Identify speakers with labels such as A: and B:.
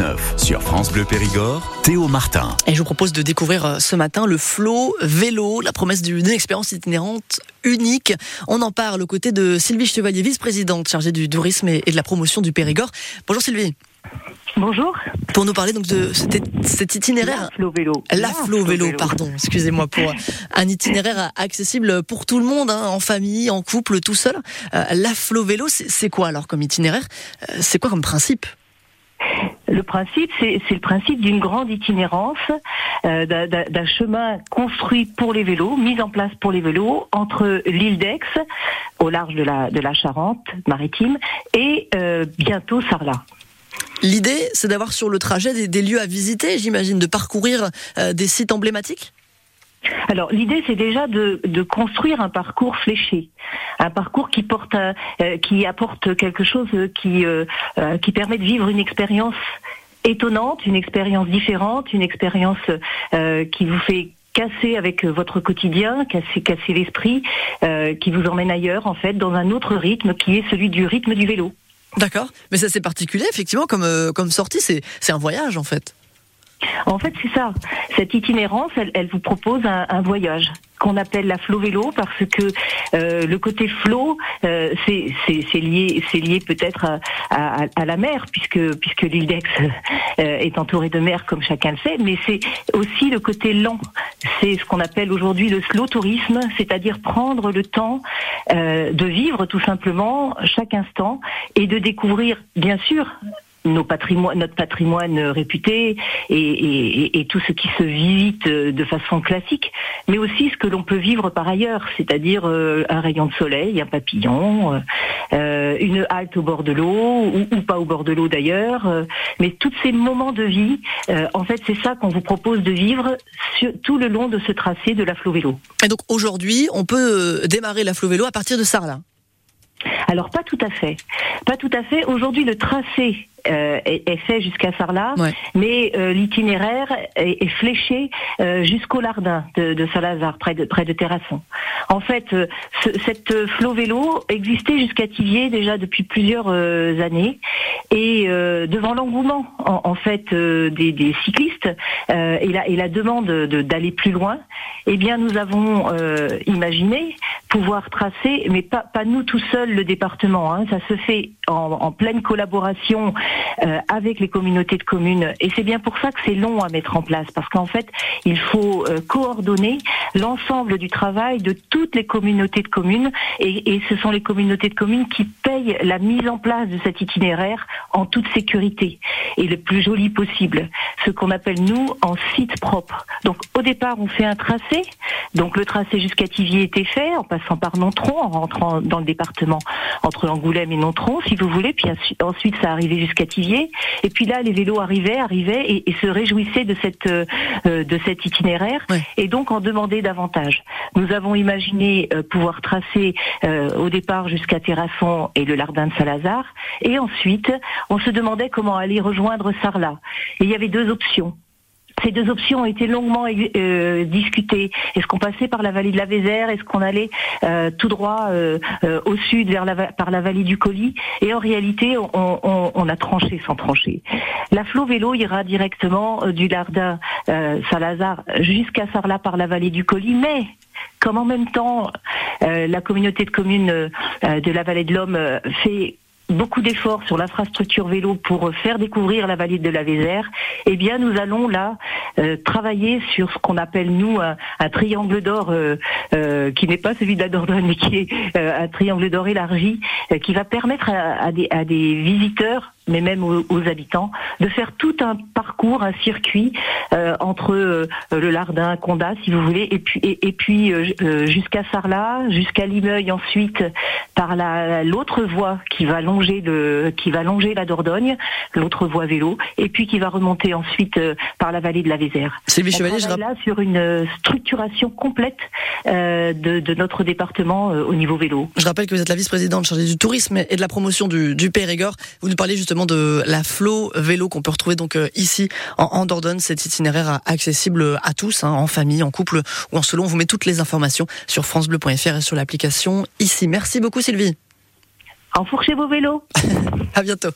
A: 19 sur France Bleu Périgord, Théo Martin.
B: Et je vous propose de découvrir euh, ce matin le Flow Vélo, la promesse d'une expérience itinérante unique. On en parle aux côtés de Sylvie Chevalier, vice-présidente chargée du tourisme et de la promotion du Périgord. Bonjour Sylvie.
C: Bonjour.
B: Pour nous parler donc de cet, cet itinéraire.
C: La Flow Vélo.
B: La, Flow Vélo, pardon, excusez-moi pour un itinéraire accessible pour tout le monde, hein, en famille, en couple, tout seul. Euh, la Flow Vélo, c'est quoi alors comme itinéraire? Euh, C'est quoi comme principe?
C: Le principe, c'est le principe d'une grande itinérance, euh, d'un chemin construit pour les vélos, mis en place pour les vélos, entre l'île d'Aix, au large de la, de la Charente maritime, et euh, bientôt Sarlat.
B: L'idée, c'est d'avoir sur le trajet des, lieux à visiter, j'imagine, de parcourir euh, des sites emblématiques?
C: Alors l'idée c'est déjà de, de, construire un parcours fléché, un parcours qui porte, euh, qui apporte quelque chose qui euh, qui permet de vivre une expérience étonnante, une expérience différente, une expérience qui vous fait casser avec votre quotidien, casser, casser l'esprit, qui vous emmène ailleurs en fait dans un autre rythme qui est celui du rythme du vélo.
B: D'accord. Mais ça c'est particulier, effectivement, euh, comme sortie, c'est un voyage en fait.
C: En fait, c'est ça. Cette itinérance, elle, vous propose un, voyage qu'on appelle la flow vélo parce que euh, le côté flow, euh, c'est lié, c'est lié peut-être à, la mer puisque puisque l'île d'Aix euh, est entourée de mer comme chacun le sait, mais c'est aussi le côté lent. C'est ce qu'on appelle aujourd'hui le slow tourisme, c'est-à-dire prendre le temps euh, de vivre tout simplement chaque instant et de découvrir, bien sûr, nos patrimoines, notre patrimoine réputé et, et, et, tout ce qui se visite de façon classique, mais aussi ce que l'on peut vivre par ailleurs, c'est-à-dire euh, un rayon de soleil, un papillon, euh, euh, une halte au bord de l'eau ou, ou, pas au bord de l'eau d'ailleurs, mais tous ces moments de vie, en fait, c'est ça qu'on vous propose de vivre sur, tout le long de ce tracé de la Flo Vélo.
B: Et donc aujourd'hui, on peut démarrer la Flo Vélo à partir de Sarlat.
C: Alors pas tout à fait, pas tout à fait. Aujourd'hui, le tracé euh, est, fait jusqu'à Sarlat, mais euh, l'itinéraire est, fléché euh, jusqu'au Lardin de, de Saint-Lazare, près de près de Terrasson. En fait, cette flot vélo existait jusqu'à Tivier déjà depuis plusieurs années, et devant l'engouement en, fait des, des, cyclistes et la, et la demande d'aller plus loin, eh bien nous avons imaginé pouvoir tracer, mais pas, pas nous tout seuls le département. Hein, ça se fait en, en pleine collaboration euh, avec les communautés de communes. Et c'est bien pour ça que c'est long à mettre en place, parce qu'en fait, il faut euh, coordonner l'ensemble du travail de toutes les communautés de communes, et, ce sont les communautés de communes qui la mise en place de cet itinéraire en toute sécurité et le plus joli possible, ce qu'on appelle nous en site propre. Donc au départ, on fait un tracé, donc le tracé jusqu'à Tivier était fait, en passant par Nontron, en rentrant dans le département entre Angoulême et Nontron, si vous voulez, puis ensuite ça arrivait jusqu'à Tivier, et puis là les vélos arrivaient, arrivaient et, et se réjouissaient de cette euh, de cet itinéraire, et donc en demandaient davantage. Nous avons imaginé euh, pouvoir tracer euh, au départ jusqu'à Terrasson et le Lardin de Salazar, et ensuite on se demandait comment aller rejoindre Sarlat. Et il y avait deux options. Ces deux options ont été longuement euh, discutées. Est-ce qu'on passait par la vallée de la Vézère? Est-ce qu'on allait euh, tout droit euh, euh, au sud vers la, par la vallée du Colis? Et en réalité, on, on, a tranché sans trancher. La Flo Vélo ira directement du Lardin Salazar jusqu'à Sarlat par la vallée du Colis, mais comme en même temps la communauté de communes de la vallée de l'Homme fait beaucoup d'efforts sur l'infrastructure vélo pour faire découvrir la vallée de la Vézère, eh bien nous allons là euh, travailler sur ce qu'on appelle nous un, triangle d'or euh, euh, qui n'est pas celui de la Dordogne mais qui est un triangle d'or élargi qui va permettre à, des, à des visiteurs mais même aux, habitants, de faire tout un parcours, un circuit euh, entre euh, le Lardin, Condat, si vous voulez, et puis et, et puis euh, jusqu'à Sarlat, jusqu'à Limeuil ensuite par la l'autre voie qui va longer le qui va longer la Dordogne, l'autre voie vélo, et puis qui va remonter ensuite par la vallée de la Vézère.
B: Sylvie Chevalier,
C: je là sur une structuration complète de, de, notre département au niveau vélo.
B: Je rappelle que vous êtes la vice-présidente chargée du tourisme et de la promotion du, du Périgord. Vous nous parlez justement de la Flow vélo qu'on peut retrouver donc euh, ici en, Dordogne. Cet itinéraire accessible à tous, hein, en famille, en couple ou en solo. On vous met toutes les informations sur francebleu.fr et sur l'application ici. Merci beaucoup Sylvie.
C: Enfourchez vos vélos.
B: à bientôt.